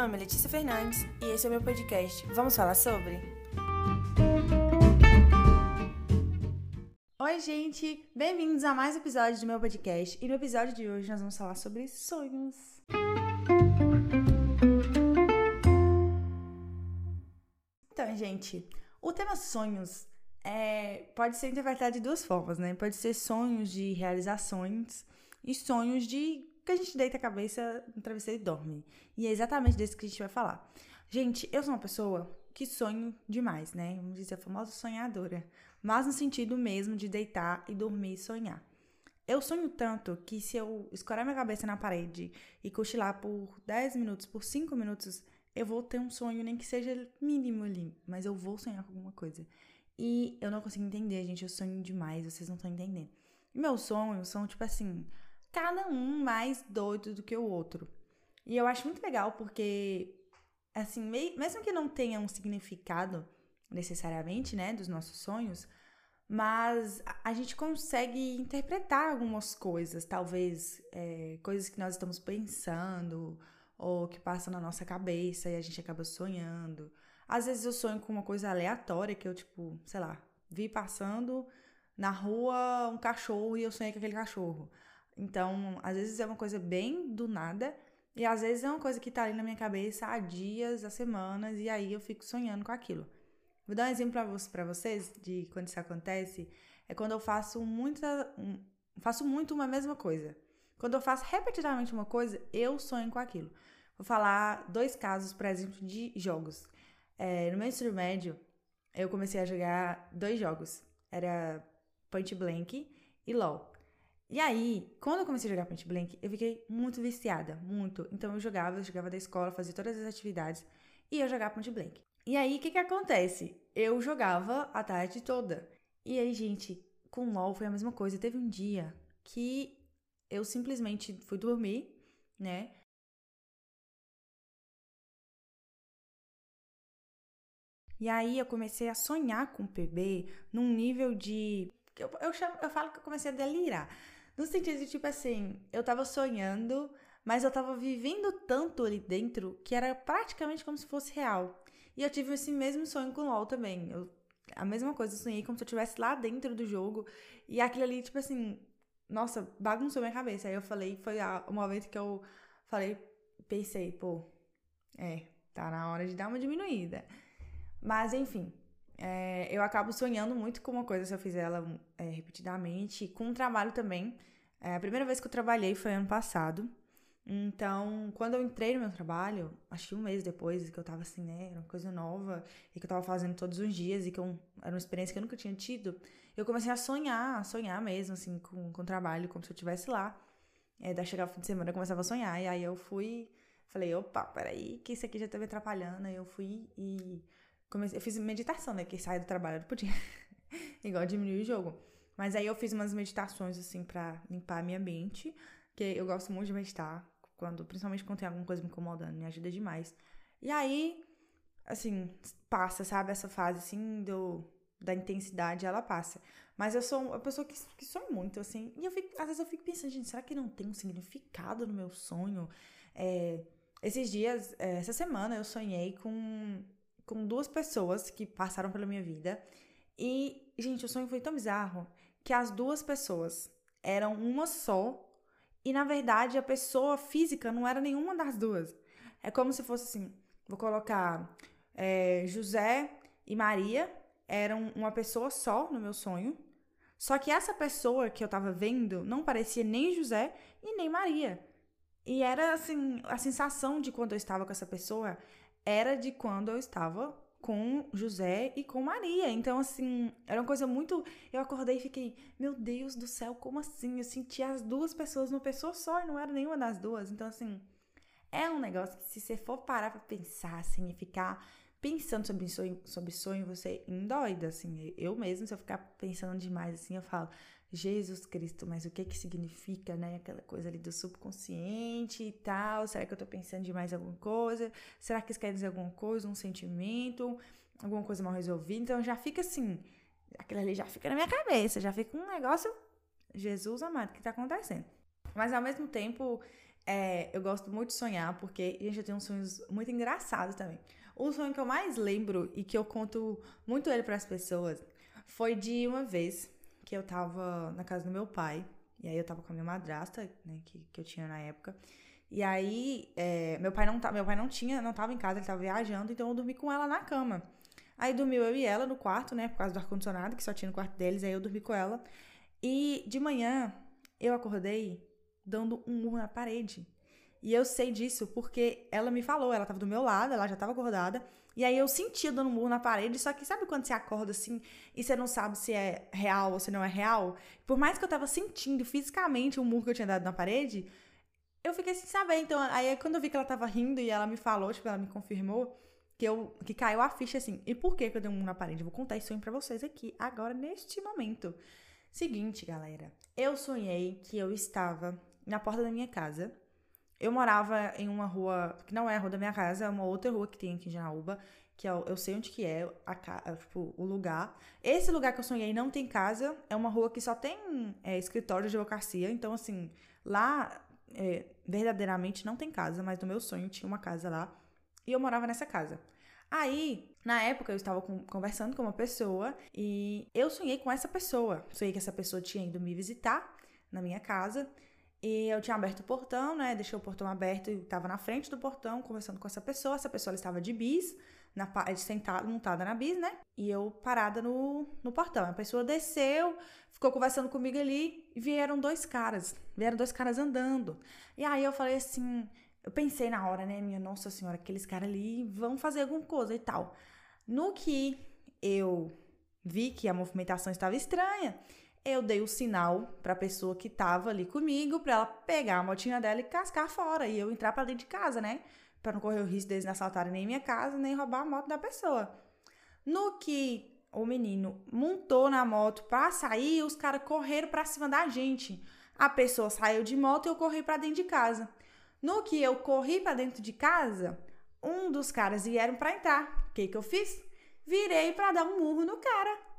nome é Letícia Fernandes e esse é o meu podcast. Vamos falar sobre? Oi, gente! Bem-vindos a mais um episódio do meu podcast. E no episódio de hoje nós vamos falar sobre sonhos. Então, gente, o tema sonhos é, pode ser interpretado de duas formas, né? Pode ser sonhos de realizações e sonhos de que a gente deita a cabeça no travesseiro e dorme. E é exatamente desse que a gente vai falar. Gente, eu sou uma pessoa que sonho demais, né? Vamos dizer, a famosa sonhadora. Mas no sentido mesmo de deitar e dormir e sonhar. Eu sonho tanto que se eu escorar minha cabeça na parede e cochilar por 10 minutos, por 5 minutos, eu vou ter um sonho, nem que seja mínimo ali, mas eu vou sonhar com alguma coisa. E eu não consigo entender, gente, eu sonho demais, vocês não estão entendendo. E meus sonhos são, tipo assim, cada um mais doido do que o outro. E eu acho muito legal porque, assim, mesmo que não tenha um significado necessariamente, né, dos nossos sonhos, mas a gente consegue interpretar algumas coisas, talvez é, coisas que nós estamos pensando ou que passam na nossa cabeça e a gente acaba sonhando. Às vezes eu sonho com uma coisa aleatória que eu, tipo, sei lá, vi passando na rua um cachorro e eu sonhei com aquele cachorro. Então, às vezes é uma coisa bem do nada, e às vezes é uma coisa que tá ali na minha cabeça há dias, há semanas, e aí eu fico sonhando com aquilo. Vou dar um exemplo para vocês de quando isso acontece. É quando eu faço muita. Um, faço muito uma mesma coisa. Quando eu faço repetidamente uma coisa, eu sonho com aquilo. Vou falar dois casos, por exemplo, de jogos. É, no meu ensino médio, eu comecei a jogar dois jogos. Era Point Blank e LOL. E aí, quando eu comecei a jogar Point Blank, eu fiquei muito viciada, muito. Então eu jogava, eu jogava da escola, fazia todas as atividades e ia jogar Point Blank. E aí, o que que acontece? Eu jogava a tarde toda. E aí, gente, com LoL foi a mesma coisa. Teve um dia que eu simplesmente fui dormir, né? E aí eu comecei a sonhar com o PB num nível de. Eu, eu, chamo, eu falo que eu comecei a delirar. No sentido de, tipo assim, eu tava sonhando, mas eu tava vivendo tanto ali dentro que era praticamente como se fosse real. E eu tive esse mesmo sonho com o LOL também. Eu, a mesma coisa, eu sonhei como se eu estivesse lá dentro do jogo. E aquilo ali, tipo assim, nossa, bagunçou minha cabeça. Aí eu falei, foi o momento que eu falei, pensei, pô, é, tá na hora de dar uma diminuída. Mas enfim, é, eu acabo sonhando muito com uma coisa se eu fizer ela é, repetidamente, com um trabalho também. É, a primeira vez que eu trabalhei foi ano passado. Então, quando eu entrei no meu trabalho, acho que um mês depois, que eu tava assim, né, era uma coisa nova, e que eu tava fazendo todos os dias, e que eu, era uma experiência que eu nunca tinha tido, eu comecei a sonhar, a sonhar mesmo, assim, com, com o trabalho, como se eu estivesse lá. É, daí chegava o fim de semana, eu começava a sonhar, e aí eu fui, falei, opa, peraí, que isso aqui já tá me atrapalhando, aí eu fui e comecei, eu fiz meditação, né, que sair do trabalho não podia, igual diminuir o jogo. Mas aí eu fiz umas meditações, assim, para limpar a minha mente, que eu gosto muito de meditar, quando, principalmente quando tem alguma coisa me incomodando, me ajuda demais. E aí, assim, passa, sabe? Essa fase, assim, do, da intensidade, ela passa. Mas eu sou uma pessoa que, que sonha muito, assim. E eu fico, às vezes eu fico pensando, gente, será que não tem um significado no meu sonho? É, esses dias, é, essa semana, eu sonhei com, com duas pessoas que passaram pela minha vida. E, gente, o sonho foi tão bizarro que as duas pessoas eram uma só e na verdade a pessoa física não era nenhuma das duas. É como se fosse assim: vou colocar é, José e Maria eram uma pessoa só no meu sonho. Só que essa pessoa que eu tava vendo não parecia nem José e nem Maria. E era assim, a sensação de quando eu estava com essa pessoa era de quando eu estava com José e com Maria. Então, assim, era uma coisa muito. Eu acordei e fiquei, meu Deus do céu, como assim? Eu senti as duas pessoas numa pessoa só e não era nenhuma das duas. Então, assim, é um negócio que se você for parar pra pensar, assim, e ficar pensando sobre sonho, sobre sonho, você endoida, assim. Eu mesmo, se eu ficar pensando demais, assim, eu falo, Jesus Cristo, mas o que que significa, né? Aquela coisa ali do subconsciente e tal. Será que eu tô pensando demais em alguma coisa? Será que isso quer dizer alguma coisa, um sentimento, alguma coisa mal resolvida? Então já fica assim, aquilo ali já fica na minha cabeça, já fica um negócio, Jesus amado, o que tá acontecendo? Mas ao mesmo tempo, É, eu gosto muito de sonhar, porque, gente, eu tenho uns sonhos muito engraçados também. O sonho que eu mais lembro e que eu conto muito ele para as pessoas foi de uma vez que eu tava na casa do meu pai, e aí eu tava com a minha madrasta, né, que, que eu tinha na época. E aí, é, meu pai não tá, meu pai não tinha, não tava em casa, ele tava viajando, então eu dormi com ela na cama. Aí dormiu eu e ela no quarto, né, por causa do ar-condicionado, que só tinha no quarto deles, aí eu dormi com ela. E de manhã, eu acordei dando um murro na parede. E eu sei disso porque ela me falou, ela tava do meu lado, ela já tava acordada. E aí eu sentia dando um murro na parede, só que sabe quando você acorda assim e você não sabe se é real ou se não é real? Por mais que eu tava sentindo fisicamente o murro que eu tinha dado na parede, eu fiquei sem saber. Então, aí quando eu vi que ela tava rindo e ela me falou, tipo, ela me confirmou que eu que caiu a ficha assim. E por que que eu dei um murro na parede? Vou contar isso sonho pra vocês aqui, agora, neste momento. Seguinte, galera. Eu sonhei que eu estava na porta da minha casa eu morava em uma rua, que não é a rua da minha casa, é uma outra rua que tem aqui em Janaúba, que é, eu sei onde que é, a, tipo, o lugar. Esse lugar que eu sonhei não tem casa, é uma rua que só tem é, escritório de advocacia, então, assim, lá, é, verdadeiramente não tem casa, mas no meu sonho tinha uma casa lá, e eu morava nessa casa. Aí, na época, eu estava com, conversando com uma pessoa e eu sonhei com essa pessoa. Sonhei que essa pessoa tinha ido me visitar na minha casa e eu tinha aberto o portão, né? Deixei o portão aberto e estava na frente do portão conversando com essa pessoa. Essa pessoa estava de bis, na, sentada, montada na bis, né? E eu parada no, no portão. A pessoa desceu, ficou conversando comigo ali e vieram dois caras. Vieram dois caras andando. E aí eu falei assim, eu pensei na hora, né? Minha nossa senhora, aqueles caras ali vão fazer alguma coisa e tal. No que eu vi que a movimentação estava estranha, eu dei o sinal para a pessoa que tava ali comigo para ela pegar a motinha dela e cascar fora e eu entrar para dentro de casa, né? Para não correr o risco deles assaltarem nem minha casa, nem roubar a moto da pessoa. No que o menino montou na moto para sair, os caras correram para cima da gente. A pessoa saiu de moto e eu corri para dentro de casa. No que eu corri para dentro de casa, um dos caras vieram para entrar. O que que eu fiz? Virei para dar um murro no cara.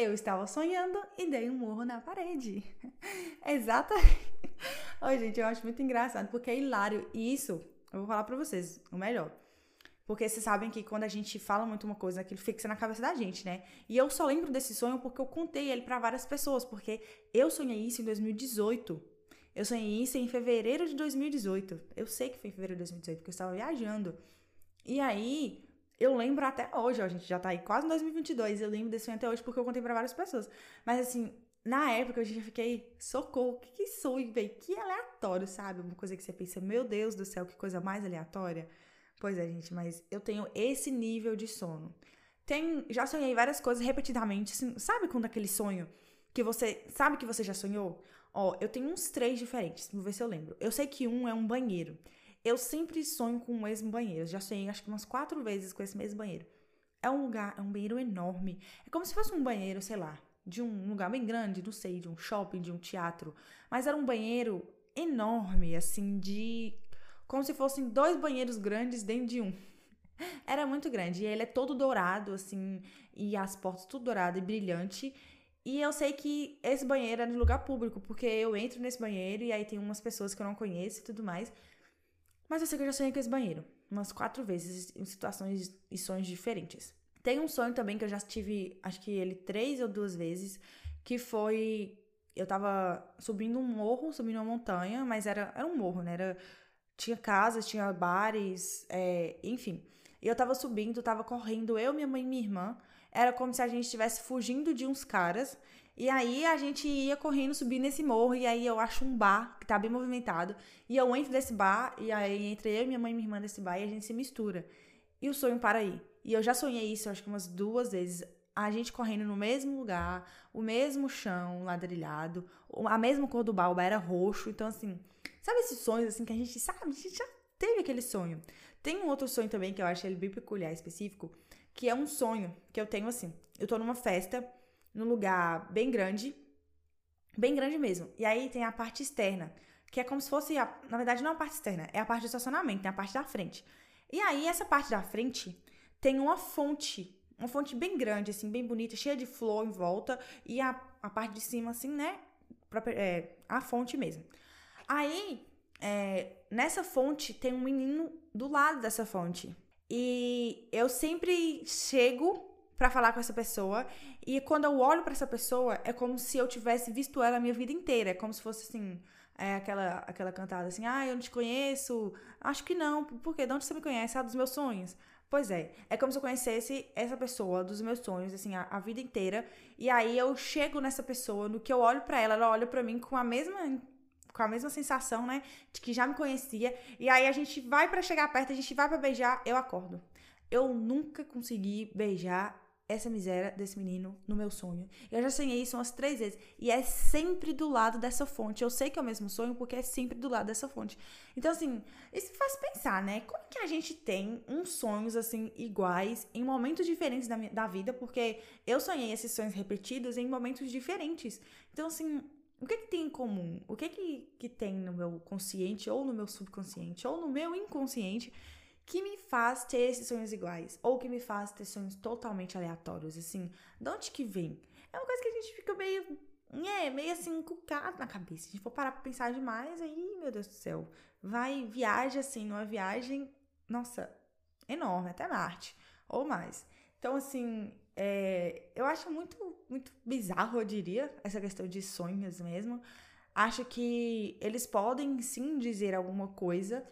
Eu estava sonhando e dei um murro na parede. Exatamente. Oi, gente, eu acho muito engraçado, porque é hilário. E isso, eu vou falar pra vocês, o melhor. Porque vocês sabem que quando a gente fala muito uma coisa, aquilo fixa na cabeça da gente, né? E eu só lembro desse sonho porque eu contei ele para várias pessoas, porque eu sonhei isso em 2018. Eu sonhei isso em fevereiro de 2018. Eu sei que foi em fevereiro de 2018, porque eu estava viajando. E aí, eu lembro até hoje, ó, a gente já tá aí quase em 2022, eu lembro desse sonho até hoje porque eu contei para várias pessoas. Mas assim, na época eu já fiquei, socorro, que que sonho, velho? Que aleatório, sabe? Uma coisa que você pensa, meu Deus do céu, que coisa mais aleatória. Pois é, gente, mas eu tenho esse nível de sono. Tem, já sonhei várias coisas repetidamente, assim, sabe quando aquele sonho que você sabe que você já sonhou? Ó, eu tenho uns três diferentes, vou ver se eu lembro. Eu sei que um é um banheiro. Eu sempre sonho com o mesmo banheiro. Já sonhei acho que umas quatro vezes com esse mesmo banheiro. É um lugar, é um banheiro enorme. É como se fosse um banheiro, sei lá, de um lugar bem grande, não sei, de um shopping, de um teatro. Mas era um banheiro enorme, assim, de. Como se fossem dois banheiros grandes dentro de um. Era muito grande. E ele é todo dourado, assim, e as portas tudo dourado e brilhante. E eu sei que esse banheiro é no lugar público, porque eu entro nesse banheiro e aí tem umas pessoas que eu não conheço e tudo mais. Mas eu sei que eu já sonhei com esse banheiro. Umas quatro vezes, em situações e sonhos diferentes. Tem um sonho também que eu já tive, acho que ele três ou duas vezes, que foi. Eu tava subindo um morro, subindo uma montanha, mas era, era um morro, né? Era, tinha casas, tinha bares, é, enfim. E eu tava subindo, tava correndo, eu, minha mãe e minha irmã. Era como se a gente estivesse fugindo de uns caras. E aí a gente ia correndo, subindo nesse morro, e aí eu acho um bar que tá bem movimentado. E eu entro nesse bar, e aí entre eu, minha mãe e minha irmã nesse bar, e a gente se mistura. E o sonho para aí. E eu já sonhei isso, acho que umas duas vezes. A gente correndo no mesmo lugar, o mesmo chão ladrilhado, a mesma cor do bar era roxo. Então, assim, sabe esses sonhos assim que a gente sabe? A gente já teve aquele sonho. Tem um outro sonho também que eu acho ele bem peculiar, específico, que é um sonho que eu tenho assim. Eu tô numa festa num lugar bem grande, bem grande mesmo. E aí tem a parte externa, que é como se fosse, a, na verdade não a parte externa, é a parte do estacionamento, tem a parte da frente. E aí essa parte da frente tem uma fonte, uma fonte bem grande, assim, bem bonita, cheia de flor em volta, e a, a parte de cima, assim, né, é, a fonte mesmo. Aí é, nessa fonte tem um menino do lado dessa fonte. E eu sempre chego para falar com essa pessoa e quando eu olho para essa pessoa é como se eu tivesse visto ela a minha vida inteira, é como se fosse assim, é aquela aquela cantada assim: "Ah, eu não te conheço". Acho que não. Por quê? De onde você me conhece? Ah, dos meus sonhos. Pois é, é como se eu conhecesse essa pessoa dos meus sonhos, assim, a, a vida inteira. E aí eu chego nessa pessoa, no que eu olho para ela, ela olha para mim com a mesma com a mesma sensação, né, de que já me conhecia. E aí a gente vai para chegar perto, a gente vai para beijar, eu acordo. Eu nunca consegui beijar essa miséria desse menino no meu sonho. Eu já sonhei isso umas três vezes. E é sempre do lado dessa fonte. Eu sei que é o mesmo sonho porque é sempre do lado dessa fonte. Então, assim, isso faz pensar, né? Como que a gente tem uns sonhos, assim, iguais em momentos diferentes da, da vida? Porque eu sonhei esses sonhos repetidos em momentos diferentes. Então, assim, o que, que tem em comum? O que, que, que tem no meu consciente, ou no meu subconsciente, ou no meu inconsciente que me faz ter esses sonhos iguais? Ou que me faz ter sonhos totalmente aleatórios, assim? De onde que vem? É uma coisa que a gente fica meio. É, meio assim, encucado na cabeça. Se a gente for parar pra pensar demais, aí, meu Deus do céu. Vai, viaja assim, numa viagem, nossa, enorme, até Marte, ou mais. Então, assim, é, eu acho muito, muito bizarro, eu diria, essa questão de sonhos mesmo. Acho que eles podem sim dizer alguma coisa,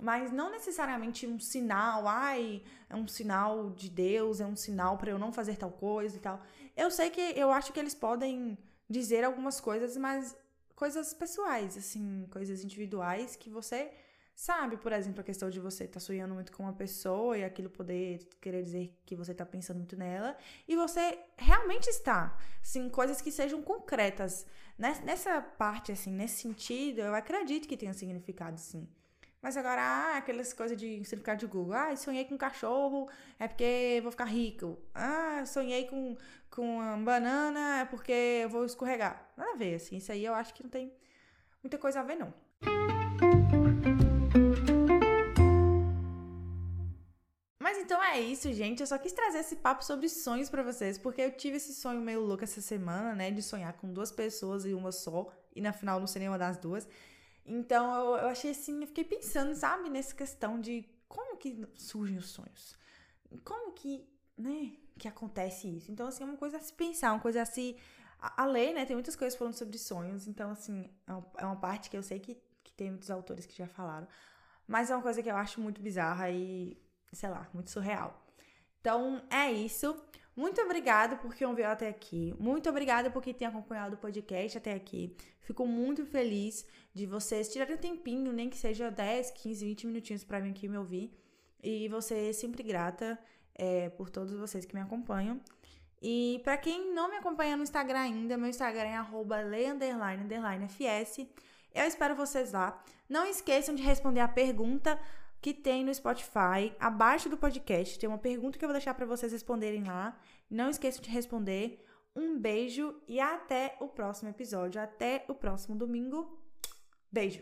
mas não necessariamente um sinal, ai, é um sinal de Deus, é um sinal para eu não fazer tal coisa e tal. Eu sei que eu acho que eles podem dizer algumas coisas, mas coisas pessoais, assim, coisas individuais que você sabe, por exemplo, a questão de você estar tá sonhando muito com uma pessoa e aquilo poder querer dizer que você está pensando muito nela e você realmente está, assim, coisas que sejam concretas. Nessa parte, assim, nesse sentido, eu acredito que tenha significado, sim. Mas agora, ah, aquelas coisas de certificado de Google. Ah, sonhei com um cachorro, é porque vou ficar rico. Ah, sonhei com, com uma banana, é porque eu vou escorregar. Nada a ver, assim. Isso aí eu acho que não tem muita coisa a ver, não. Mas então é isso, gente. Eu só quis trazer esse papo sobre sonhos para vocês, porque eu tive esse sonho meio louco essa semana, né? De sonhar com duas pessoas e uma só, e na final não sei nenhuma das duas. Então eu, eu achei assim, eu fiquei pensando, sabe, nessa questão de como que surgem os sonhos. Como que, né, que acontece isso. Então, assim, é uma coisa a se pensar, uma coisa a se. A, a né? Tem muitas coisas falando sobre sonhos. Então, assim, é uma é parte que eu sei que, que tem muitos autores que já falaram. Mas é uma coisa que eu acho muito bizarra e, sei lá, muito surreal. Então, é isso. Muito obrigada por quem ouviu até aqui. Muito obrigada por quem tem acompanhado o podcast até aqui. Fico muito feliz de vocês tirarem um tempinho, nem que seja 10, 15, 20 minutinhos para vir aqui me ouvir. E você sempre grata é, por todos vocês que me acompanham. E para quem não me acompanha no Instagram ainda, meu Instagram é arroba. Eu espero vocês lá. Não esqueçam de responder a pergunta que tem no Spotify, abaixo do podcast. Tem uma pergunta que eu vou deixar para vocês responderem lá. Não esqueçam de responder. Um beijo e até o próximo episódio. Até o próximo domingo. Beijo!